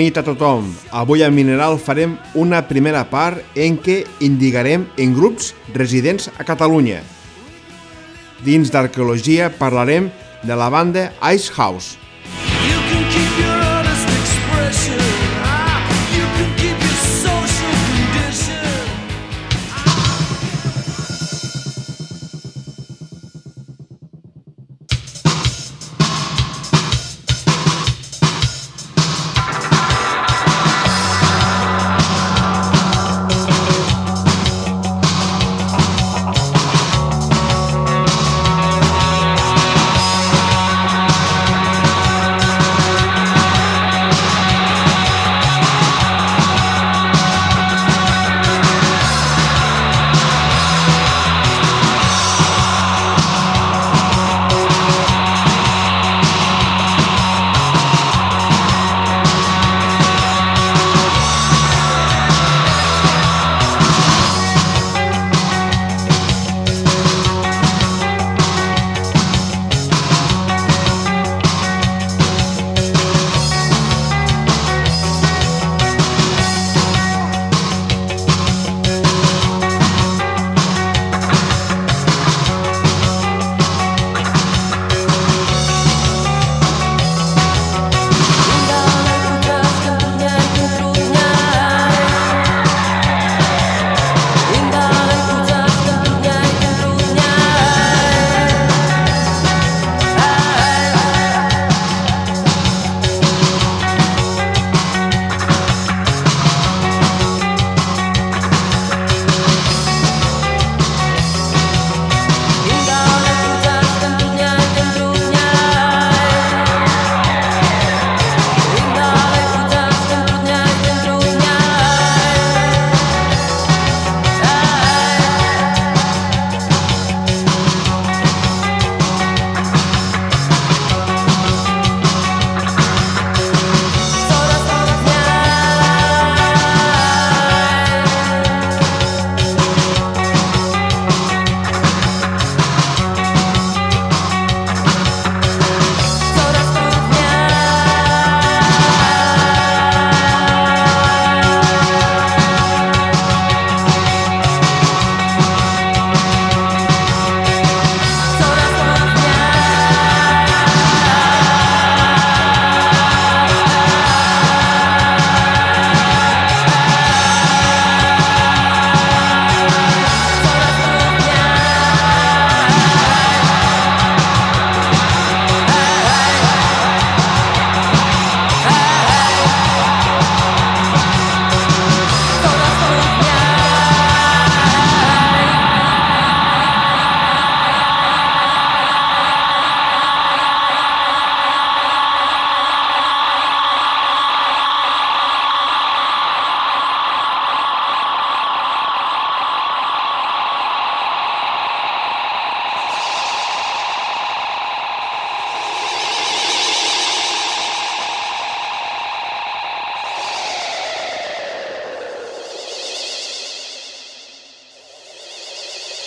Nit a tothom. Avui a Mineral farem una primera part en què indicarem en grups residents a Catalunya. Dins d'arqueologia parlarem de la banda Ice House.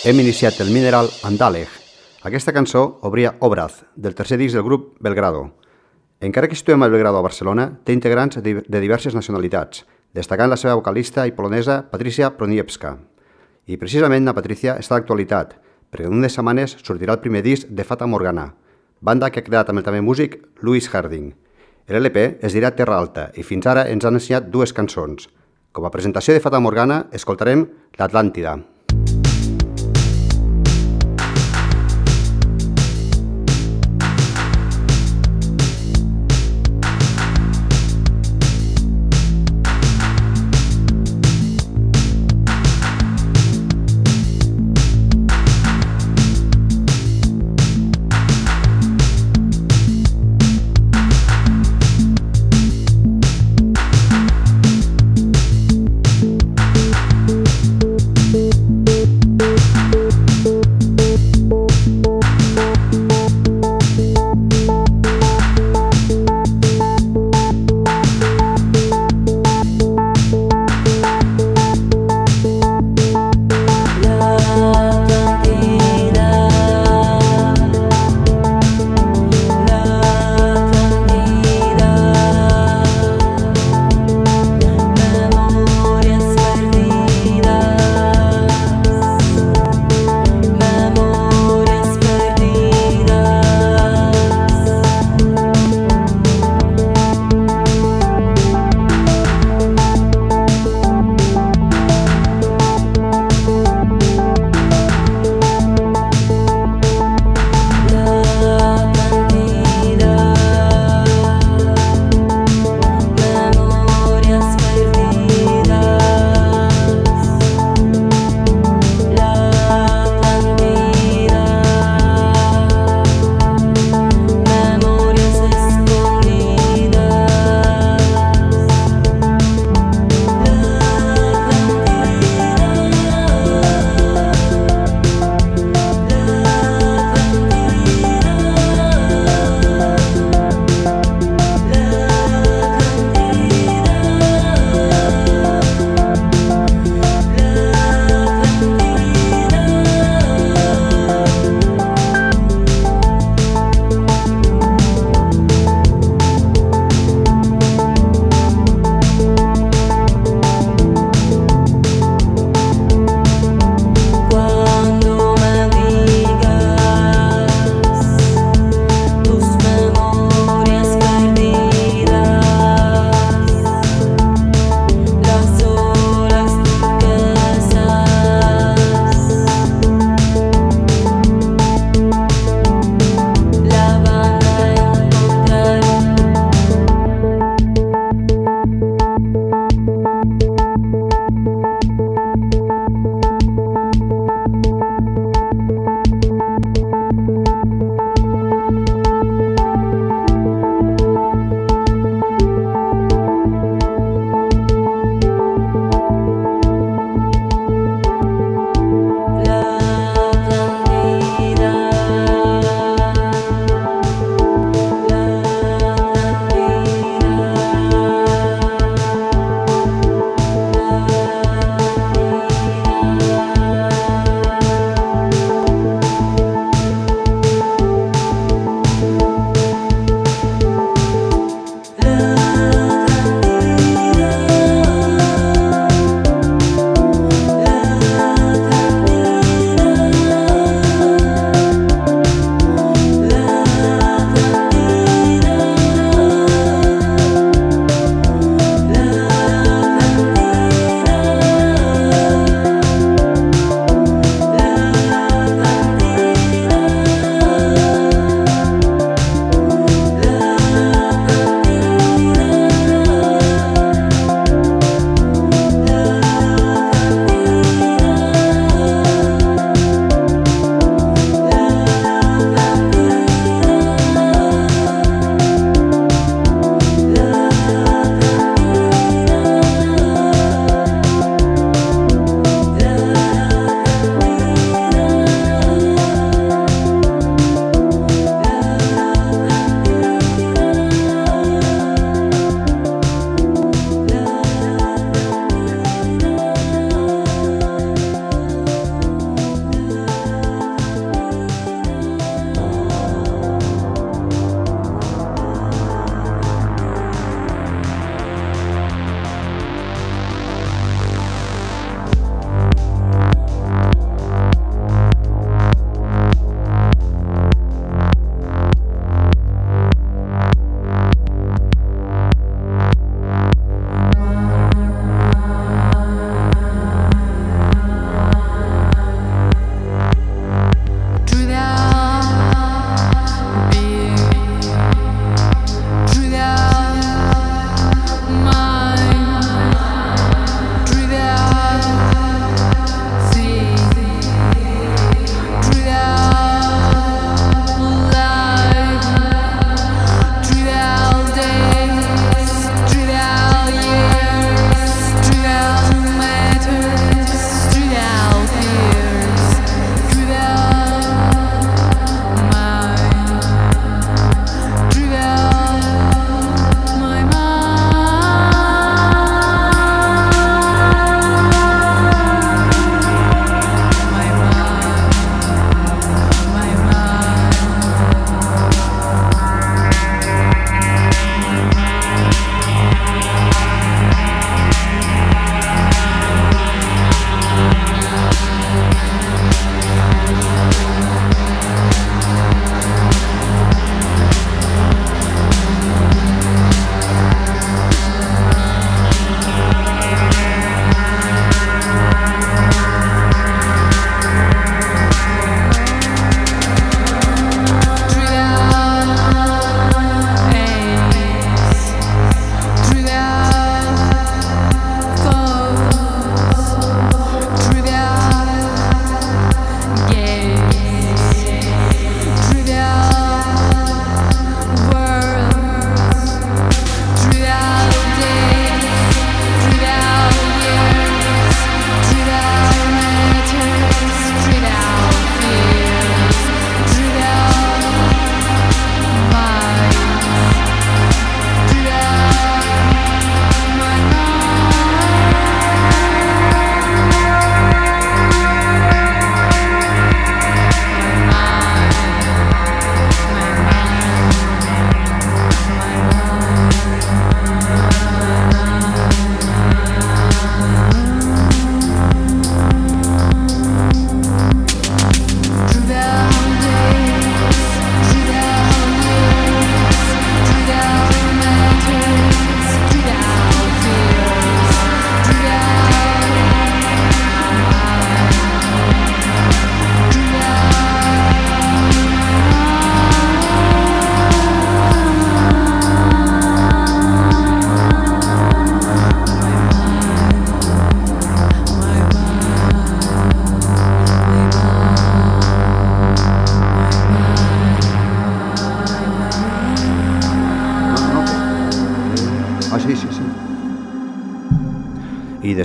Hem iniciat el Mineral Andalej. Aquesta cançó obria Obraz, del tercer disc del grup Belgrado. Encara que situem el Belgrado a Barcelona, té integrants de de diverses nacionalitats, destacant la seva vocalista i polonesa Patricia Proniewska. I precisament la Patricia està d'actualitat, perquè en unes setmanes sortirà el primer disc de Fata Morgana, banda que ha creat amb el també músic Louis Harding. L'LP es dirà Terra Alta i fins ara ens han ensenyat dues cançons. Com a presentació de Fata Morgana escoltarem l'Atlàntida.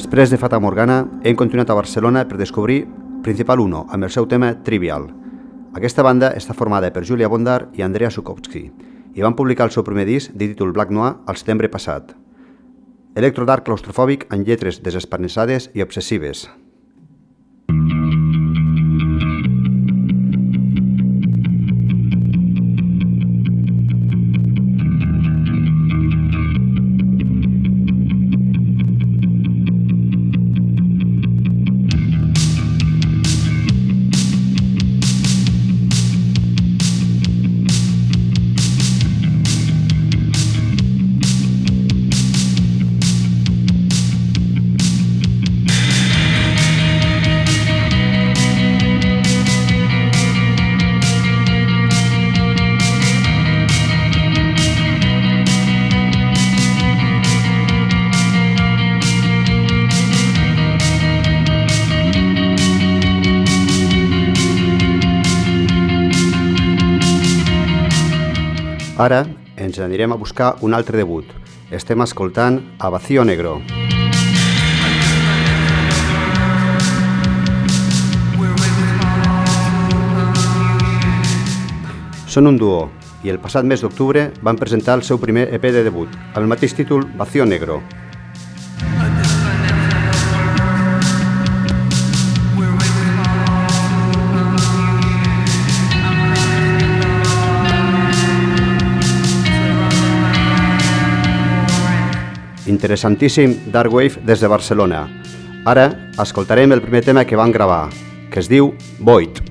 Després de Fata Morgana hem continuat a Barcelona per descobrir Principal 1 amb el seu tema Trivial. Aquesta banda està formada per Julia Bondar i Andrea Sukowski i van publicar el seu primer disc de títol Black Noir al setembre passat. Electrodark claustrofòbic amb lletres desesperniçades i obsessives. Ara ens anirem a buscar un altre debut. Estem escoltant a Vacío Negro. Són un duo i el passat mes d'octubre van presentar el seu primer EP de debut, amb el mateix títol Vacío Negro. Interessantíssim Dark Wave des de Barcelona. Ara escoltarem el primer tema que van gravar, que es diu Void.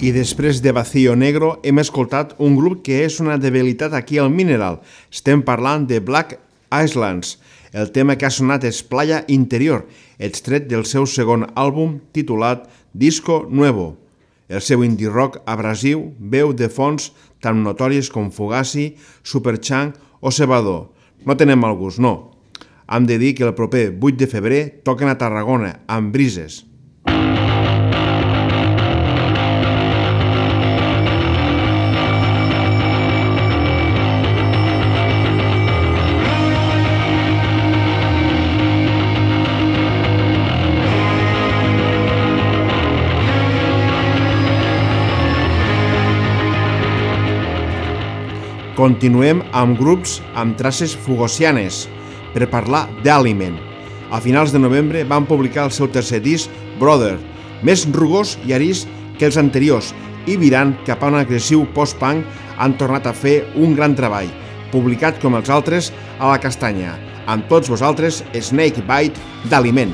I després de Vacío Negro hem escoltat un grup que és una debilitat aquí al Mineral. Estem parlant de Black Islands. El tema que ha sonat és Playa Interior, extret del seu segon àlbum titulat Disco Nuevo. El seu indie rock abrasiu veu de fons tan notoris com Fugazi, Superchunk o Cebador. No tenen mal gust, no. Hem de dir que el proper 8 de febrer toquen a Tarragona, amb brises. Continuem amb grups amb traces fugosianes per parlar d'Aliment. A finals de novembre van publicar el seu tercer disc, Brother, més rugós i arís que els anteriors i virant cap a un agressiu post-punk han tornat a fer un gran treball, publicat com els altres a la castanya. Amb tots vosaltres, Snake Bite d'Aliment.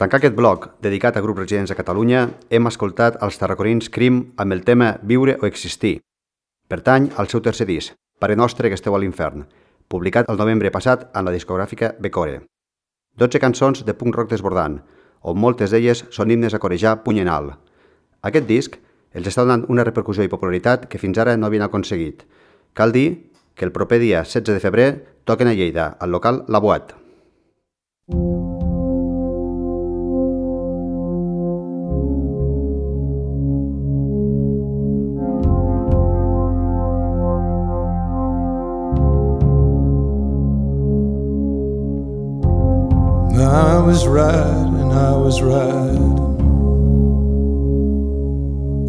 Tancar aquest bloc, dedicat a grups residents a Catalunya, hem escoltat els tarraconins Crim amb el tema Viure o existir. Pertany al seu tercer disc, Pare Nostre que esteu a l'infern, publicat el novembre passat en la discogràfica Becore. 12 cançons de punk rock desbordant, on moltes d'elles són himnes a corejar puny en alt. Aquest disc els està donant una repercussió i popularitat que fins ara no havien aconseguit. Cal dir que el proper dia 16 de febrer toquen a Lleida, al local La Boat. I was and I was right.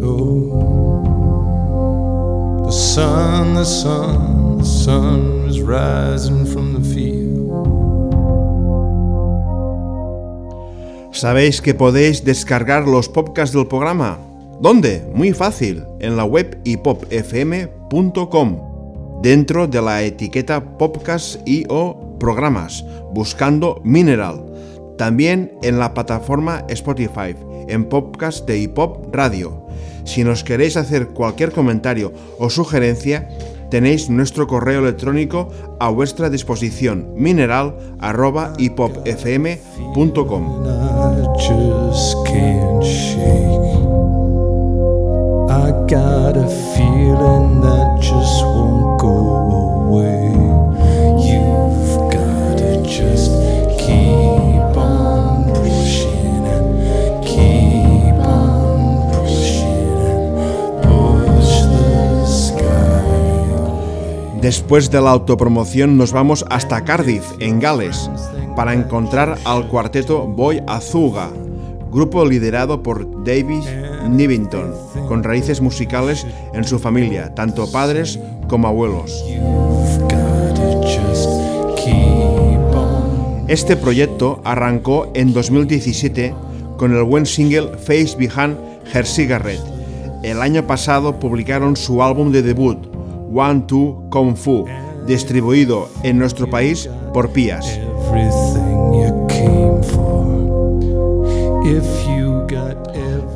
Oh, the sun, the sun, the sun was rising from the field. ¿Sabéis que podéis descargar los podcasts del programa? ¿Dónde? Muy fácil, en la web hipopfm.com, dentro de la etiqueta podcast y o programas, buscando Mineral. También en la plataforma Spotify, en podcast de Hip Hop Radio. Si nos queréis hacer cualquier comentario o sugerencia, tenéis nuestro correo electrónico a vuestra disposición mineral@hiphopfm.com. I Después de la autopromoción nos vamos hasta Cardiff, en Gales, para encontrar al cuarteto Boy Azuga, grupo liderado por David Nivington, con raíces musicales en su familia, tanto padres como abuelos. Este proyecto arrancó en 2017 con el buen single Face Behind Her Cigarette. El año pasado publicaron su álbum de debut, One Two Kung Fu, distribuido en nuestro país por Pías.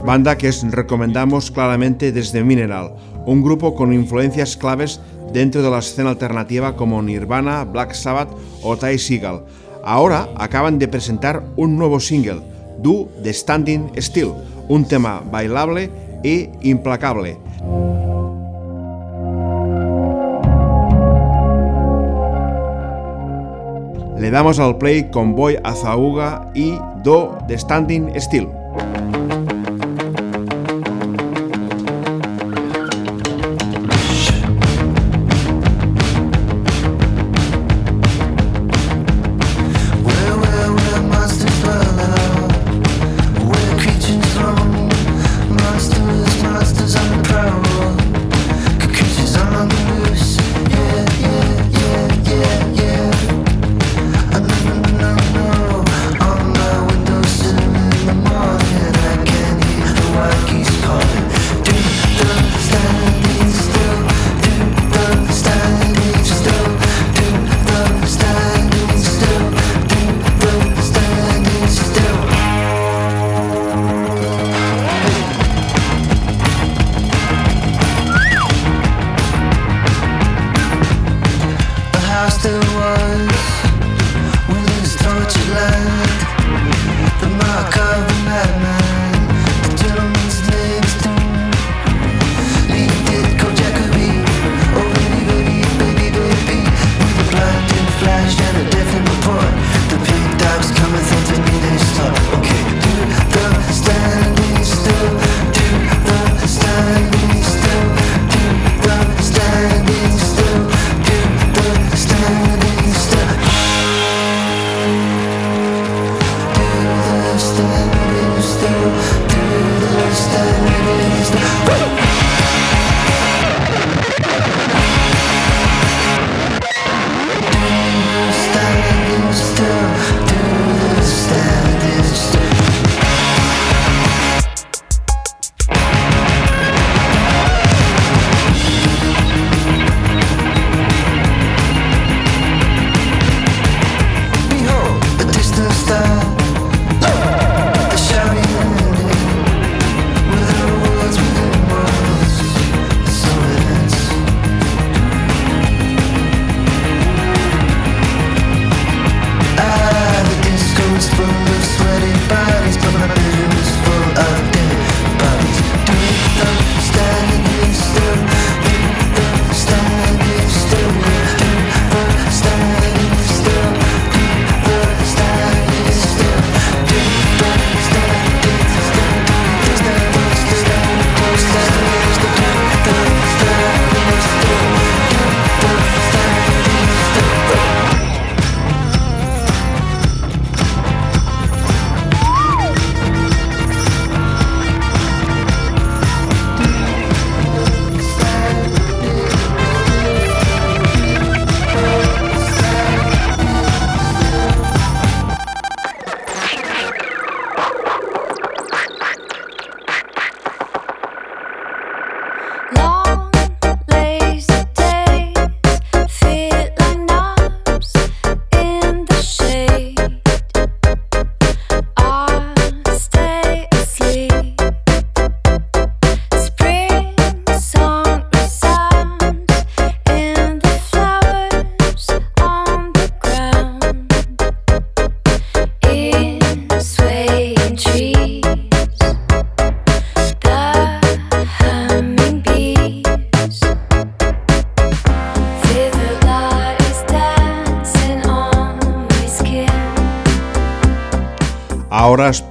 Banda que os recomendamos claramente desde Mineral, un grupo con influencias claves dentro de la escena alternativa como Nirvana, Black Sabbath o Ty Seagal. Ahora acaban de presentar un nuevo single, Do the Standing Still, un tema bailable e implacable. Le damos al play con Boy Azauga y Do the Standing Still.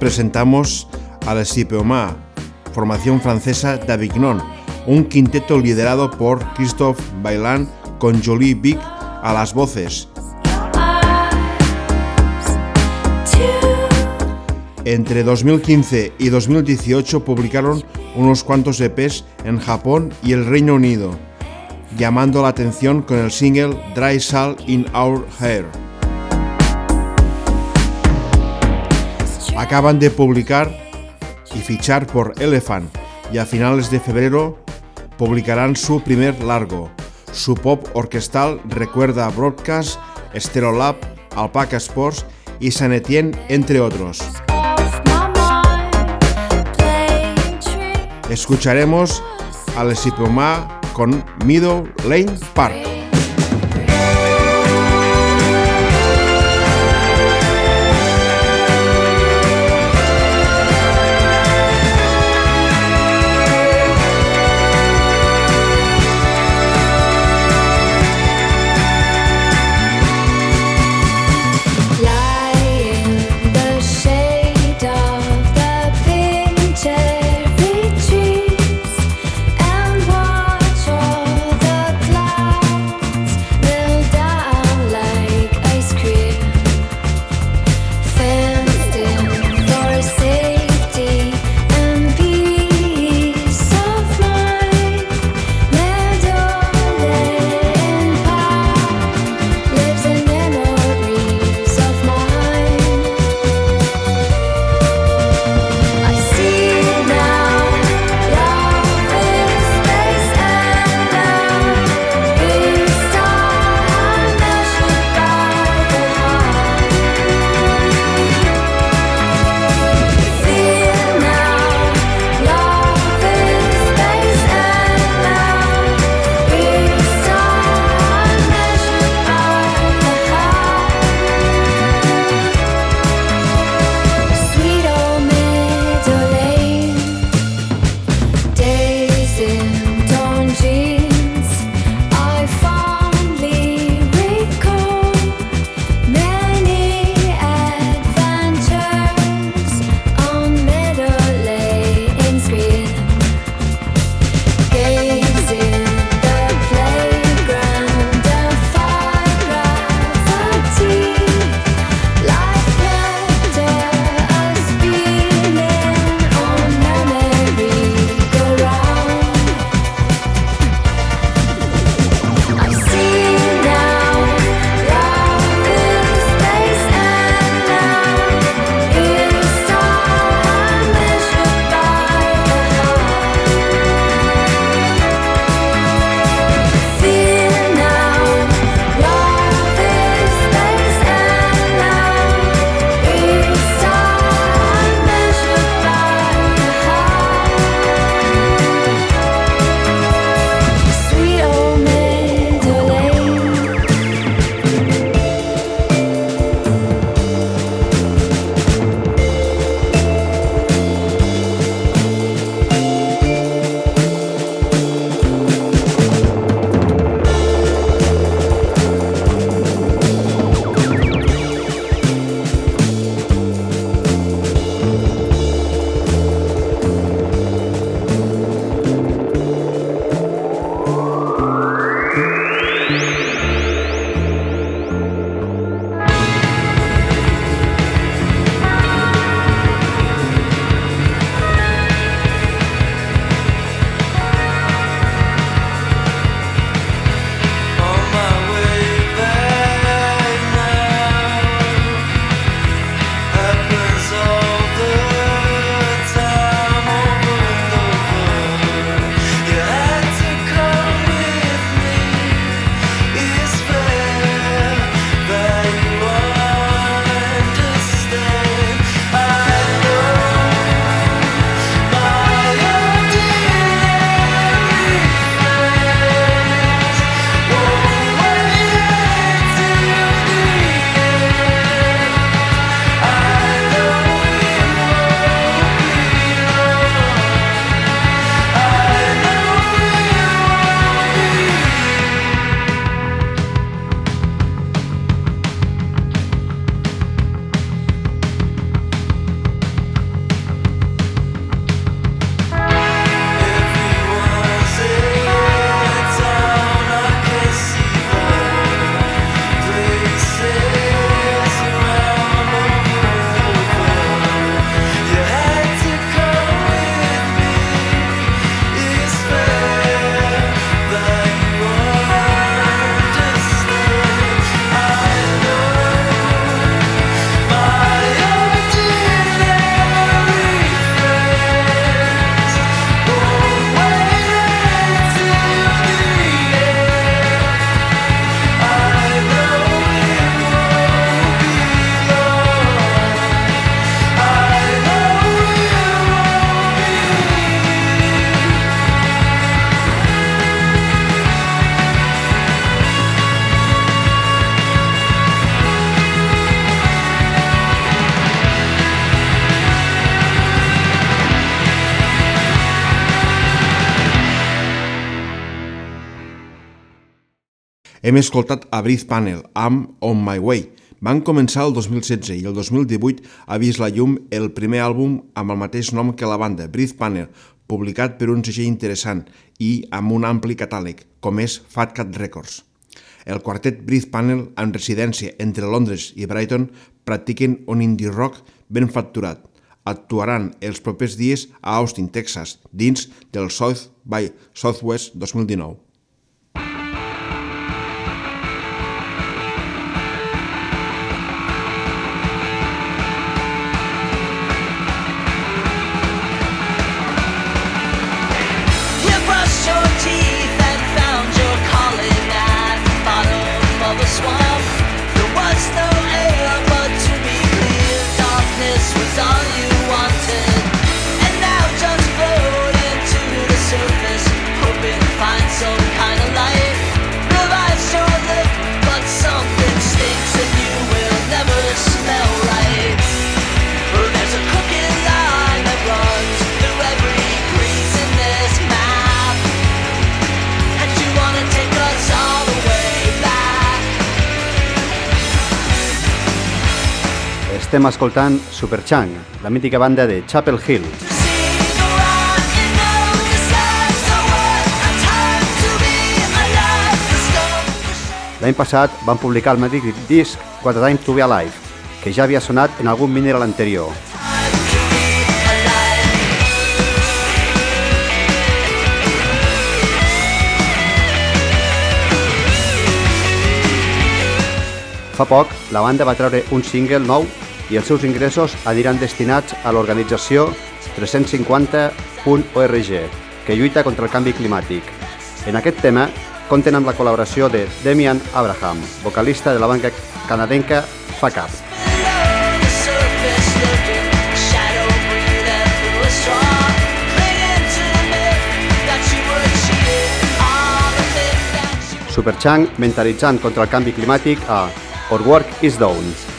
Presentamos a la Sipeoma, formación francesa de Avignon, un quinteto liderado por Christophe Bailan con Jolie Vic a las voces. Entre 2015 y 2018 publicaron unos cuantos EPs en Japón y el Reino Unido, llamando la atención con el single Dry Salt in Our Hair. Acaban de publicar y fichar por Elephant y a finales de febrero publicarán su primer largo. Su pop orquestal recuerda a Broadcast, Stereolab, Alpaca Sports y San Etienne, entre otros. Escucharemos a Les con Meadow Lane Park. Hem escoltat a Breathe Panel amb On My Way. Van començar el 2016 i el 2018 ha vist la llum el primer àlbum amb el mateix nom que la banda, Breathe Panel, publicat per un segell interessant i amb un ampli catàleg, com és Fat Cat Records. El quartet Breathe Panel, amb residència entre Londres i Brighton, practiquen un indie rock ben facturat. Actuaran els propers dies a Austin, Texas, dins del South by Southwest 2019. Estem escoltant Superchang, la mítica banda de Chapel Hill. L'any passat van publicar el mateix disc What a Time to Be Alive, que ja havia sonat en algun mineral anterior. Fa poc, la banda va treure un single nou i els seus ingressos aniran destinats a l'organització 350.org, que lluita contra el canvi climàtic. En aquest tema, compten amb la col·laboració de Demian Abraham, vocalista de la banca canadenca you Superchang mentalitzant contra el canvi climàtic a Our Work is Done.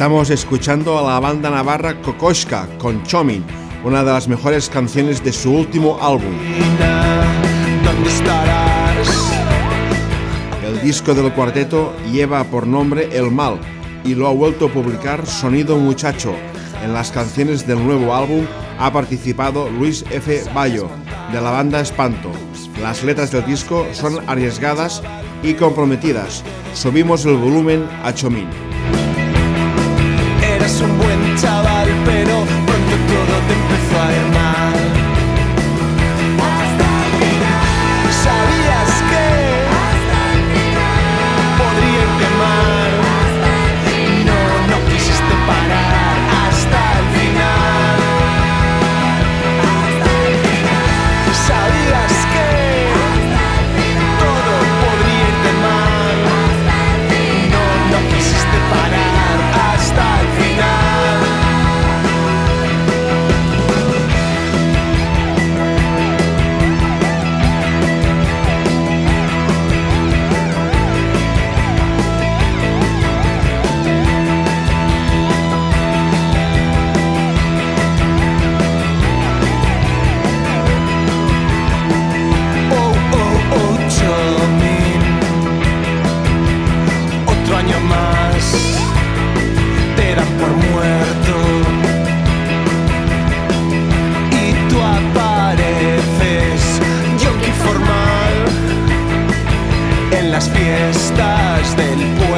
Estamos escuchando a la banda navarra Kokoschka con Chomin, una de las mejores canciones de su último álbum. El disco del cuarteto lleva por nombre El Mal y lo ha vuelto a publicar Sonido Muchacho. En las canciones del nuevo álbum ha participado Luis F. Bayo, de la banda Espanto. Las letras del disco son arriesgadas y comprometidas. Subimos el volumen a Chomín. Muerto y tú apareces yonki formal en las fiestas del pueblo.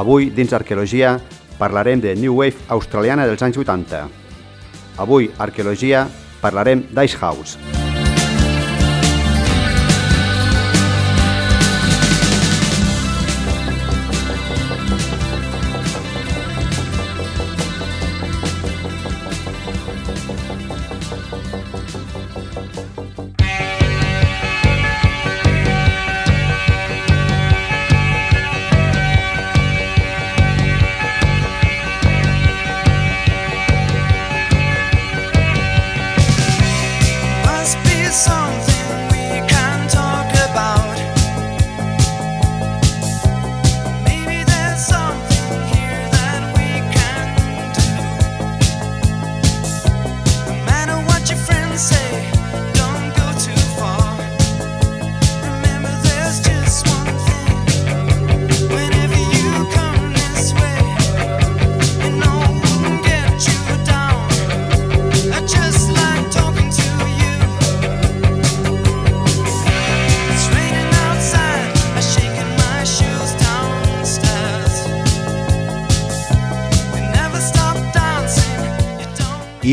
Avui, dins Arqueologia, parlarem de New Wave australiana dels anys 80. Avui, Arqueologia, parlarem d'Ice House.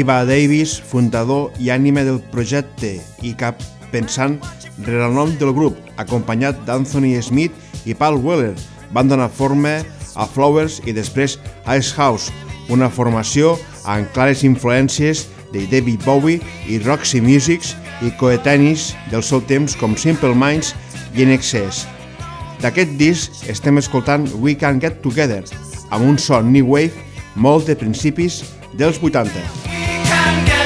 va Davis, fundador i ànima del projecte i cap pensant rere el nom del grup, acompanyat d'Anthony Smith i Paul Weller, van donar forma a Flowers i després a Ice House, una formació amb clares influències de David Bowie i Roxy Musics i coetanis del seu temps com Simple Minds i En Excess. D'aquest disc estem escoltant We Can Get Together, amb un son new wave molt de principis dels 80. 난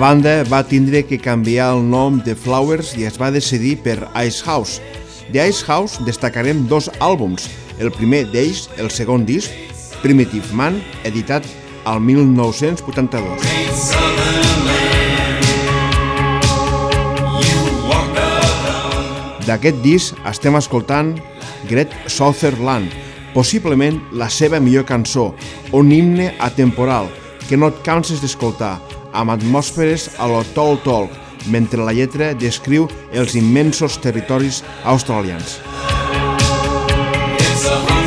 banda va tindre que canviar el nom de Flowers i es va decidir per Ice House. De Ice House destacarem dos àlbums, el primer d'ells, el segon disc, Primitive Man, editat al 1982. D'aquest disc estem escoltant Great Southernland, possiblement la seva millor cançó, un himne atemporal que no et canses d'escoltar, amb atmosferes a lo Tol Talk, mentre la lletra descriu els immensos territoris australians. It's a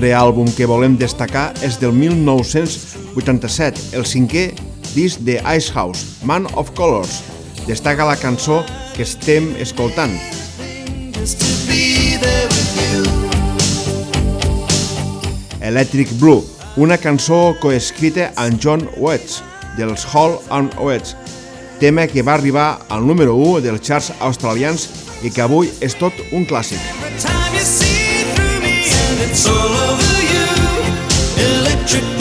altre àlbum que volem destacar és del 1987, el cinquè disc de Icehouse, Man of Colors. Destaca la cançó que estem escoltant. Electric Blue, una cançó coescrita amb John Wetz, dels Hall and Wetz, tema que va arribar al número 1 dels charts australians i que avui és tot un clàssic. Every time you It's all over you. Electric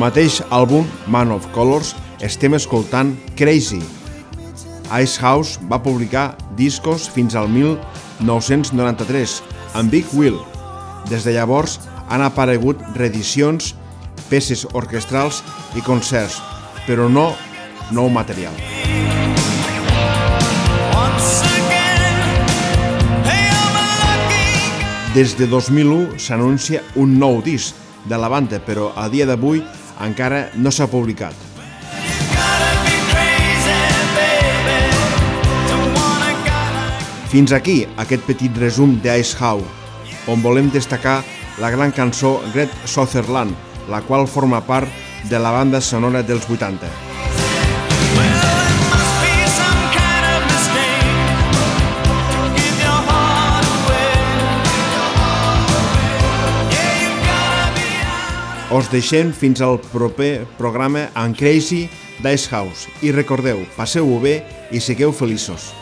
mateix àlbum Man of Colors estem escoltant Crazy. Icehouse va publicar discos fins al 1993 amb Big Will. Des de llavors han aparegut reedicions, peces orquestrals i concerts, però no nou material. Des de 2001 s'anuncia un nou disc de la banda, però a dia d'avui encara no s'ha publicat. Fins aquí aquest petit resum d'Ice How, on volem destacar la gran cançó Great Sutherland, la qual forma part de la banda sonora dels 80. Us deixem fins al proper programa en Crazy Dice House i recordeu, passeu-ho bé i sigueu feliços.